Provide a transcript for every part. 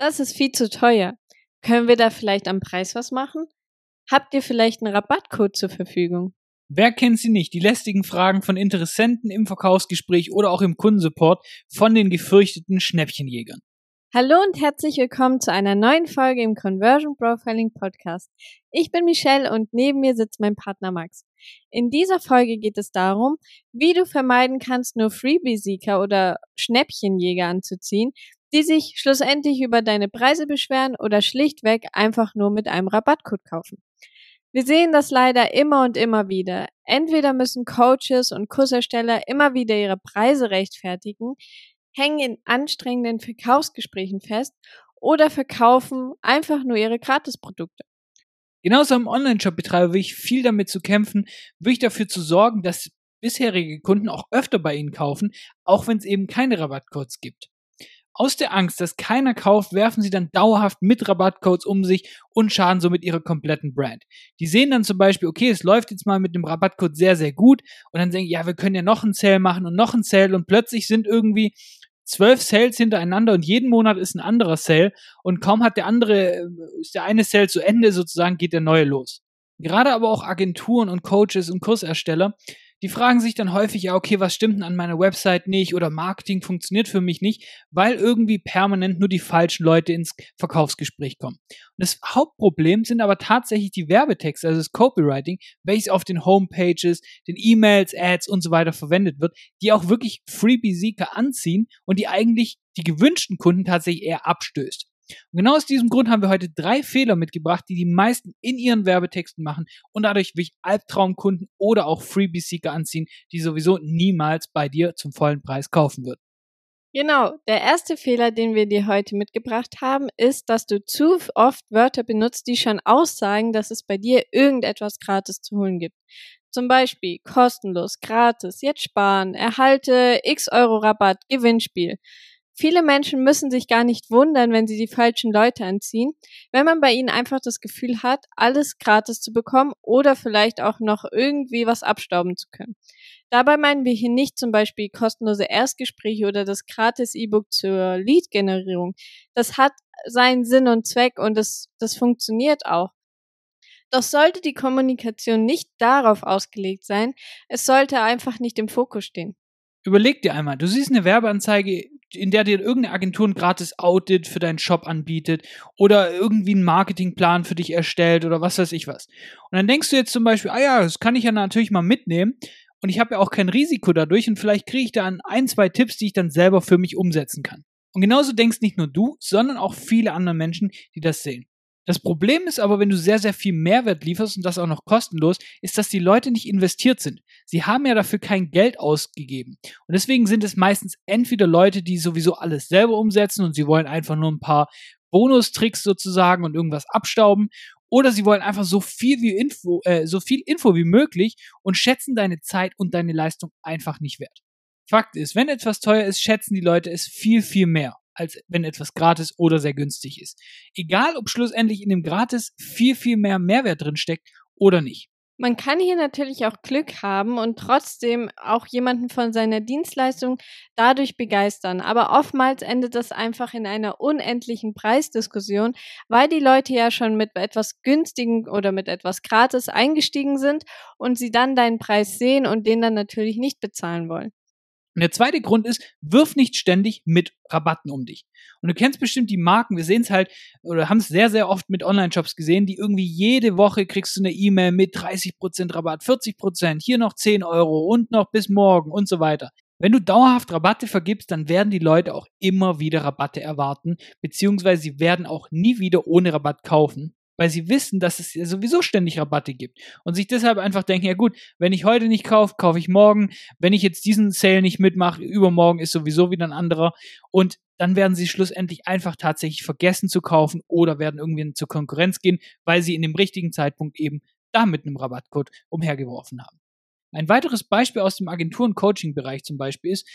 Das ist viel zu teuer. Können wir da vielleicht am Preis was machen? Habt ihr vielleicht einen Rabattcode zur Verfügung? Wer kennt sie nicht? Die lästigen Fragen von Interessenten im Verkaufsgespräch oder auch im Kundensupport von den gefürchteten Schnäppchenjägern. Hallo und herzlich willkommen zu einer neuen Folge im Conversion Profiling Podcast. Ich bin Michelle und neben mir sitzt mein Partner Max. In dieser Folge geht es darum, wie du vermeiden kannst, nur Freebie-Seeker oder Schnäppchenjäger anzuziehen, die sich schlussendlich über deine Preise beschweren oder schlichtweg einfach nur mit einem Rabattcode kaufen. Wir sehen das leider immer und immer wieder. Entweder müssen Coaches und Kursersteller immer wieder ihre Preise rechtfertigen, hängen in anstrengenden Verkaufsgesprächen fest oder verkaufen einfach nur ihre Gratisprodukte. Genauso am Online-Shop-Betreiber will ich viel damit zu kämpfen, will ich dafür zu sorgen, dass bisherige Kunden auch öfter bei ihnen kaufen, auch wenn es eben keine Rabattcodes gibt. Aus der Angst, dass keiner kauft, werfen sie dann dauerhaft mit Rabattcodes um sich und schaden somit ihrer kompletten Brand. Die sehen dann zum Beispiel, okay, es läuft jetzt mal mit dem Rabattcode sehr, sehr gut und dann denken, ja, wir können ja noch einen Sale machen und noch einen Sale und plötzlich sind irgendwie zwölf Sales hintereinander und jeden Monat ist ein anderer Sale und kaum hat der andere, äh, ist der eine Sale zu Ende sozusagen, geht der neue los. Gerade aber auch Agenturen und Coaches und Kursersteller die fragen sich dann häufig, ja, okay, was stimmt denn an meiner Website nicht oder Marketing funktioniert für mich nicht, weil irgendwie permanent nur die falschen Leute ins Verkaufsgespräch kommen. Und das Hauptproblem sind aber tatsächlich die Werbetexte, also das Copywriting, welches auf den Homepages, den E-Mails, Ads und so weiter verwendet wird, die auch wirklich Freebie-Seeker anziehen und die eigentlich die gewünschten Kunden tatsächlich eher abstößt. Und genau aus diesem Grund haben wir heute drei Fehler mitgebracht, die die meisten in ihren Werbetexten machen und dadurch wirklich Albtraumkunden oder auch Freebie-Seeker anziehen, die sowieso niemals bei dir zum vollen Preis kaufen würden. Genau, der erste Fehler, den wir dir heute mitgebracht haben, ist, dass du zu oft Wörter benutzt, die schon aussagen, dass es bei dir irgendetwas gratis zu holen gibt. Zum Beispiel kostenlos, gratis, jetzt sparen, erhalte x Euro Rabatt, Gewinnspiel. Viele Menschen müssen sich gar nicht wundern, wenn sie die falschen Leute anziehen, wenn man bei ihnen einfach das Gefühl hat, alles gratis zu bekommen oder vielleicht auch noch irgendwie was abstauben zu können. Dabei meinen wir hier nicht zum Beispiel kostenlose Erstgespräche oder das gratis E-Book zur Lead-Generierung. Das hat seinen Sinn und Zweck und das, das funktioniert auch. Doch sollte die Kommunikation nicht darauf ausgelegt sein, es sollte einfach nicht im Fokus stehen. Überleg dir einmal, du siehst eine Werbeanzeige in der dir irgendeine Agentur ein gratis Audit für deinen Shop anbietet oder irgendwie einen Marketingplan für dich erstellt oder was weiß ich was. Und dann denkst du jetzt zum Beispiel, ah ja, das kann ich ja natürlich mal mitnehmen und ich habe ja auch kein Risiko dadurch und vielleicht kriege ich da ein, zwei Tipps, die ich dann selber für mich umsetzen kann. Und genauso denkst nicht nur du, sondern auch viele andere Menschen, die das sehen. Das Problem ist aber, wenn du sehr, sehr viel Mehrwert lieferst und das auch noch kostenlos, ist, dass die Leute nicht investiert sind. Sie haben ja dafür kein Geld ausgegeben. Und deswegen sind es meistens entweder Leute, die sowieso alles selber umsetzen und sie wollen einfach nur ein paar Bonustricks sozusagen und irgendwas abstauben. Oder sie wollen einfach so viel wie Info, äh, so viel Info wie möglich und schätzen deine Zeit und deine Leistung einfach nicht wert. Fakt ist, wenn etwas teuer ist, schätzen die Leute es viel, viel mehr als wenn etwas gratis oder sehr günstig ist. Egal, ob schlussendlich in dem Gratis viel, viel mehr Mehrwert drin steckt oder nicht. Man kann hier natürlich auch Glück haben und trotzdem auch jemanden von seiner Dienstleistung dadurch begeistern. Aber oftmals endet das einfach in einer unendlichen Preisdiskussion, weil die Leute ja schon mit etwas günstigen oder mit etwas gratis eingestiegen sind und sie dann deinen Preis sehen und den dann natürlich nicht bezahlen wollen. Und der zweite Grund ist, wirf nicht ständig mit Rabatten um dich. Und du kennst bestimmt die Marken, wir sehen es halt, oder haben es sehr, sehr oft mit Online-Shops gesehen, die irgendwie jede Woche kriegst du eine E-Mail mit 30% Rabatt, 40%, hier noch 10 Euro und noch bis morgen und so weiter. Wenn du dauerhaft Rabatte vergibst, dann werden die Leute auch immer wieder Rabatte erwarten, beziehungsweise sie werden auch nie wieder ohne Rabatt kaufen weil sie wissen, dass es sowieso ständig Rabatte gibt und sich deshalb einfach denken, ja gut, wenn ich heute nicht kaufe, kaufe ich morgen, wenn ich jetzt diesen Sale nicht mitmache, übermorgen ist sowieso wieder ein anderer und dann werden sie schlussendlich einfach tatsächlich vergessen zu kaufen oder werden irgendwie zur Konkurrenz gehen, weil sie in dem richtigen Zeitpunkt eben da mit einem Rabattcode umhergeworfen haben. Ein weiteres Beispiel aus dem Agentur- und Coaching-Bereich zum Beispiel ist,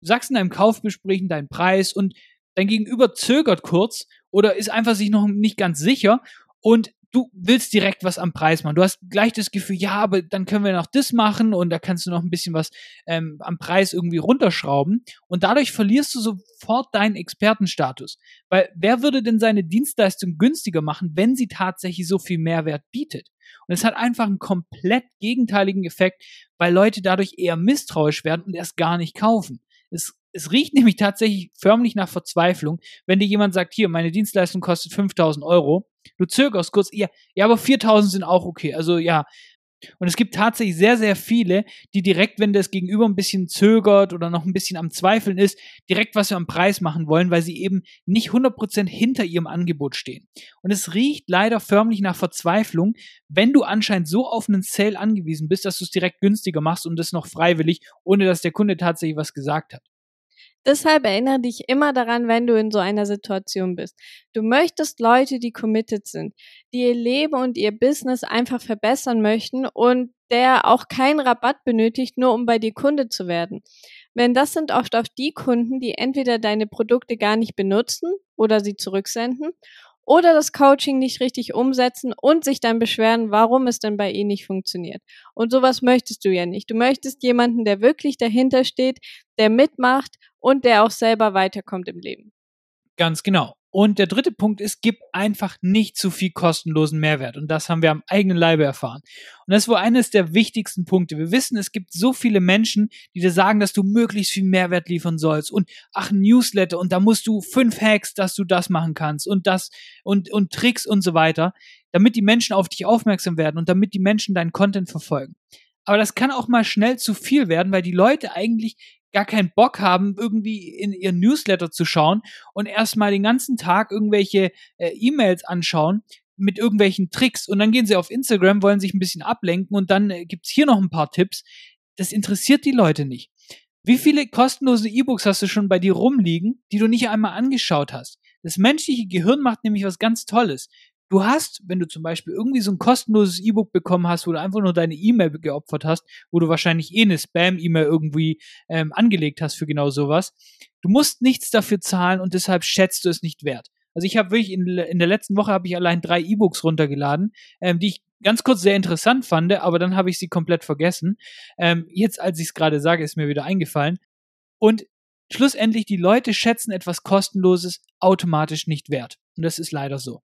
du sagst in deinem Kaufgespräch deinen Preis und dein Gegenüber zögert kurz oder ist einfach sich noch nicht ganz sicher und du willst direkt was am Preis machen. Du hast gleich das Gefühl, ja, aber dann können wir noch das machen und da kannst du noch ein bisschen was ähm, am Preis irgendwie runterschrauben. Und dadurch verlierst du sofort deinen Expertenstatus. Weil wer würde denn seine Dienstleistung günstiger machen, wenn sie tatsächlich so viel Mehrwert bietet? Und es hat einfach einen komplett gegenteiligen Effekt, weil Leute dadurch eher misstrauisch werden und erst gar nicht kaufen. Es es riecht nämlich tatsächlich förmlich nach Verzweiflung, wenn dir jemand sagt, hier, meine Dienstleistung kostet 5000 Euro. Du zögerst kurz, ja, ja, aber 4000 sind auch okay. Also ja, und es gibt tatsächlich sehr, sehr viele, die direkt, wenn das Gegenüber ein bisschen zögert oder noch ein bisschen am Zweifeln ist, direkt was am Preis machen wollen, weil sie eben nicht 100% hinter ihrem Angebot stehen. Und es riecht leider förmlich nach Verzweiflung, wenn du anscheinend so auf einen Sale angewiesen bist, dass du es direkt günstiger machst und das noch freiwillig, ohne dass der Kunde tatsächlich was gesagt hat. Deshalb erinnere dich immer daran, wenn du in so einer Situation bist. Du möchtest Leute, die committed sind, die ihr Leben und ihr Business einfach verbessern möchten und der auch keinen Rabatt benötigt, nur um bei dir Kunde zu werden. Denn das sind oft auch die Kunden, die entweder deine Produkte gar nicht benutzen oder sie zurücksenden oder das Coaching nicht richtig umsetzen und sich dann beschweren, warum es denn bei ihnen nicht funktioniert. Und sowas möchtest du ja nicht. Du möchtest jemanden, der wirklich dahinter steht, der mitmacht und der auch selber weiterkommt im Leben. Ganz genau. Und der dritte Punkt ist, gib einfach nicht zu viel kostenlosen Mehrwert. Und das haben wir am eigenen Leibe erfahren. Und das war eines der wichtigsten Punkte. Wir wissen, es gibt so viele Menschen, die dir sagen, dass du möglichst viel Mehrwert liefern sollst. Und ach, Newsletter. Und da musst du fünf Hacks, dass du das machen kannst. Und das und, und Tricks und so weiter. Damit die Menschen auf dich aufmerksam werden und damit die Menschen deinen Content verfolgen. Aber das kann auch mal schnell zu viel werden, weil die Leute eigentlich gar keinen Bock haben, irgendwie in ihren Newsletter zu schauen und erstmal den ganzen Tag irgendwelche äh, E-Mails anschauen mit irgendwelchen Tricks und dann gehen sie auf Instagram, wollen sich ein bisschen ablenken und dann äh, gibt's hier noch ein paar Tipps. Das interessiert die Leute nicht. Wie viele kostenlose E-Books hast du schon bei dir rumliegen, die du nicht einmal angeschaut hast? Das menschliche Gehirn macht nämlich was ganz Tolles. Du hast, wenn du zum Beispiel irgendwie so ein kostenloses E-Book bekommen hast, wo du einfach nur deine E-Mail geopfert hast, wo du wahrscheinlich eh eine Spam-E-Mail irgendwie ähm, angelegt hast für genau sowas, du musst nichts dafür zahlen und deshalb schätzt du es nicht wert. Also ich habe wirklich in, in der letzten Woche habe ich allein drei E-Books runtergeladen, ähm, die ich ganz kurz sehr interessant fand, aber dann habe ich sie komplett vergessen. Ähm, jetzt, als ich es gerade sage, ist mir wieder eingefallen. Und schlussendlich, die Leute schätzen etwas Kostenloses automatisch nicht wert. Und das ist leider so.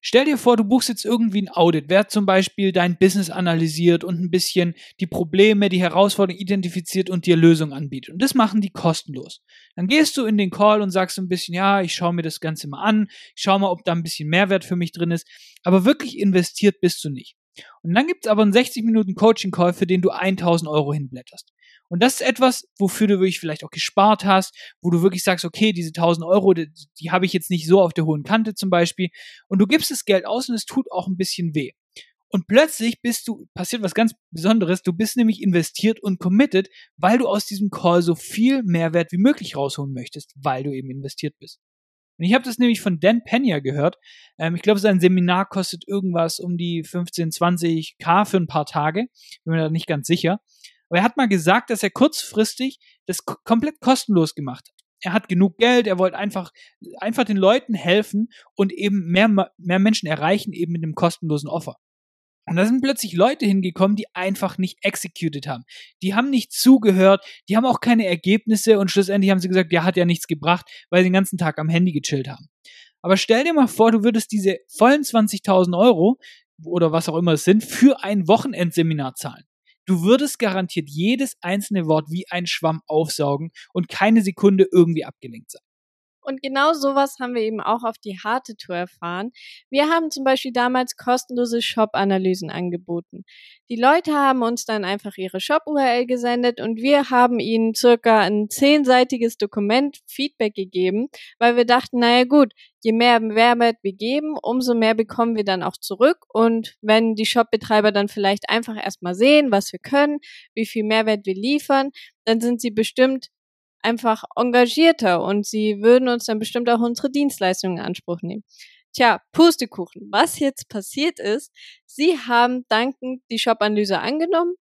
Stell dir vor, du buchst jetzt irgendwie ein Audit, wer zum Beispiel dein Business analysiert und ein bisschen die Probleme, die Herausforderungen identifiziert und dir Lösungen anbietet. Und das machen die kostenlos. Dann gehst du in den Call und sagst ein bisschen, ja, ich schaue mir das Ganze mal an, ich schaue mal, ob da ein bisschen Mehrwert für mich drin ist. Aber wirklich investiert bist du nicht. Und dann gibt es aber einen 60 Minuten Coaching Call, für den du 1000 Euro hinblätterst. Und das ist etwas, wofür du wirklich vielleicht auch gespart hast, wo du wirklich sagst, okay, diese 1000 Euro, die, die habe ich jetzt nicht so auf der hohen Kante zum Beispiel. Und du gibst das Geld aus und es tut auch ein bisschen weh. Und plötzlich bist du, passiert was ganz Besonderes, du bist nämlich investiert und committed, weil du aus diesem Call so viel Mehrwert wie möglich rausholen möchtest, weil du eben investiert bist. Und ich habe das nämlich von Dan Pena gehört. Ähm, ich glaube, sein Seminar kostet irgendwas um die 15, 20 K für ein paar Tage. Bin mir da nicht ganz sicher. Aber er hat mal gesagt, dass er kurzfristig das komplett kostenlos gemacht hat. Er hat genug Geld, er wollte einfach, einfach den Leuten helfen und eben mehr, mehr Menschen erreichen, eben mit einem kostenlosen Offer. Und da sind plötzlich Leute hingekommen, die einfach nicht executed haben. Die haben nicht zugehört, die haben auch keine Ergebnisse und schlussendlich haben sie gesagt, ja, hat ja nichts gebracht, weil sie den ganzen Tag am Handy gechillt haben. Aber stell dir mal vor, du würdest diese vollen 20.000 Euro oder was auch immer es sind, für ein Wochenendseminar zahlen. Du würdest garantiert jedes einzelne Wort wie ein Schwamm aufsaugen und keine Sekunde irgendwie abgelenkt sein. Und genau sowas haben wir eben auch auf die harte Tour erfahren. Wir haben zum Beispiel damals kostenlose Shop-Analysen angeboten. Die Leute haben uns dann einfach ihre Shop-URL gesendet und wir haben ihnen circa ein zehnseitiges Dokument Feedback gegeben, weil wir dachten, naja gut, je mehr Mehrwert wir geben, umso mehr bekommen wir dann auch zurück. Und wenn die Shop-Betreiber dann vielleicht einfach erstmal sehen, was wir können, wie viel Mehrwert wir liefern, dann sind sie bestimmt einfach engagierter und sie würden uns dann bestimmt auch unsere Dienstleistungen in Anspruch nehmen. Tja, Pustekuchen. Was jetzt passiert ist, sie haben dankend die Shop-Analyse angenommen,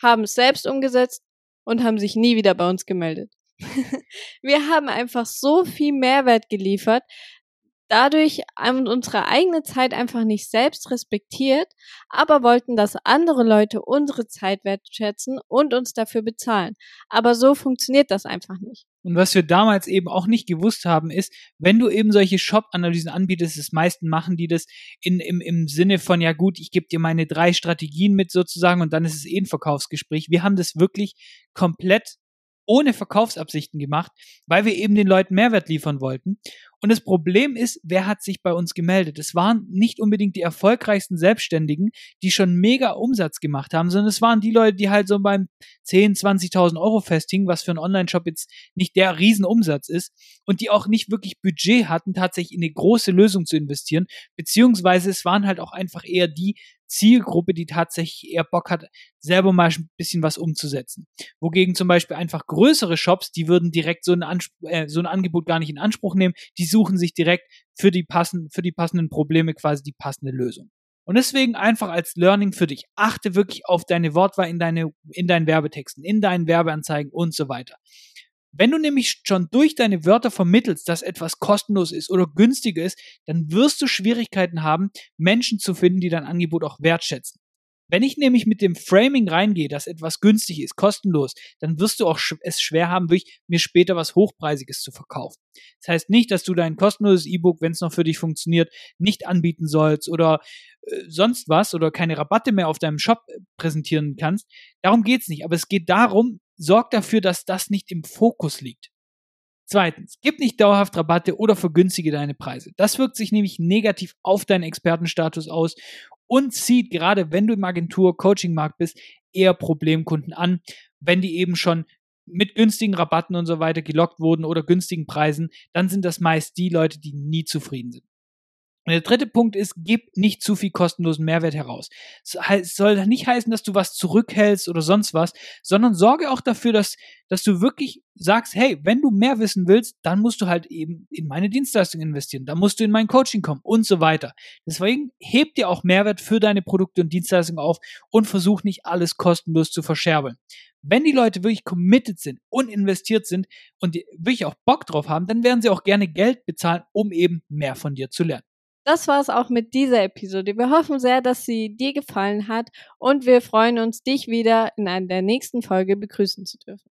haben es selbst umgesetzt und haben sich nie wieder bei uns gemeldet. wir haben einfach so viel Mehrwert geliefert, dadurch unsere eigene Zeit einfach nicht selbst respektiert, aber wollten, dass andere Leute unsere Zeit wertschätzen und uns dafür bezahlen. Aber so funktioniert das einfach nicht. Und was wir damals eben auch nicht gewusst haben, ist, wenn du eben solche Shop-Analysen anbietest, das meisten machen die das in, im, im Sinne von, ja gut, ich gebe dir meine drei Strategien mit sozusagen und dann ist es eh ein Verkaufsgespräch. Wir haben das wirklich komplett ohne Verkaufsabsichten gemacht, weil wir eben den Leuten Mehrwert liefern wollten. Und das Problem ist, wer hat sich bei uns gemeldet? Es waren nicht unbedingt die erfolgreichsten Selbstständigen, die schon mega Umsatz gemacht haben, sondern es waren die Leute, die halt so beim 10, 20.000 Euro festhingen, was für einen Online-Shop jetzt nicht der Riesenumsatz ist und die auch nicht wirklich Budget hatten, tatsächlich in eine große Lösung zu investieren, beziehungsweise es waren halt auch einfach eher die, Zielgruppe, die tatsächlich eher Bock hat, selber mal ein bisschen was umzusetzen. Wogegen zum Beispiel einfach größere Shops, die würden direkt so ein, Anspruch, äh, so ein Angebot gar nicht in Anspruch nehmen, die suchen sich direkt für die, passen, für die passenden Probleme quasi die passende Lösung. Und deswegen einfach als Learning für dich, achte wirklich auf deine Wortwahl in, deine, in deinen Werbetexten, in deinen Werbeanzeigen und so weiter. Wenn du nämlich schon durch deine Wörter vermittelst, dass etwas kostenlos ist oder günstiger ist, dann wirst du Schwierigkeiten haben, Menschen zu finden, die dein Angebot auch wertschätzen. Wenn ich nämlich mit dem Framing reingehe, dass etwas günstig ist, kostenlos, dann wirst du auch es schwer haben, wirklich mir später was Hochpreisiges zu verkaufen. Das heißt nicht, dass du dein kostenloses E-Book, wenn es noch für dich funktioniert, nicht anbieten sollst oder äh, sonst was oder keine Rabatte mehr auf deinem Shop äh, präsentieren kannst. Darum geht's nicht. Aber es geht darum, sorg dafür, dass das nicht im Fokus liegt. Zweitens, gib nicht dauerhaft Rabatte oder vergünstige deine Preise. Das wirkt sich nämlich negativ auf deinen Expertenstatus aus und zieht gerade, wenn du im Agentur-Coaching-Markt bist, eher Problemkunden an, wenn die eben schon mit günstigen Rabatten und so weiter gelockt wurden oder günstigen Preisen, dann sind das meist die Leute, die nie zufrieden sind. Und der dritte Punkt ist, gib nicht zu viel kostenlosen Mehrwert heraus. Es soll nicht heißen, dass du was zurückhältst oder sonst was, sondern sorge auch dafür, dass, dass du wirklich sagst, hey, wenn du mehr wissen willst, dann musst du halt eben in meine Dienstleistung investieren, dann musst du in mein Coaching kommen und so weiter. Deswegen heb dir auch Mehrwert für deine Produkte und Dienstleistungen auf und versuch nicht alles kostenlos zu verscherbeln. Wenn die Leute wirklich committed sind und investiert sind und wirklich auch Bock drauf haben, dann werden sie auch gerne Geld bezahlen, um eben mehr von dir zu lernen. Das war es auch mit dieser Episode. Wir hoffen sehr, dass sie dir gefallen hat und wir freuen uns, dich wieder in einer der nächsten Folge begrüßen zu dürfen.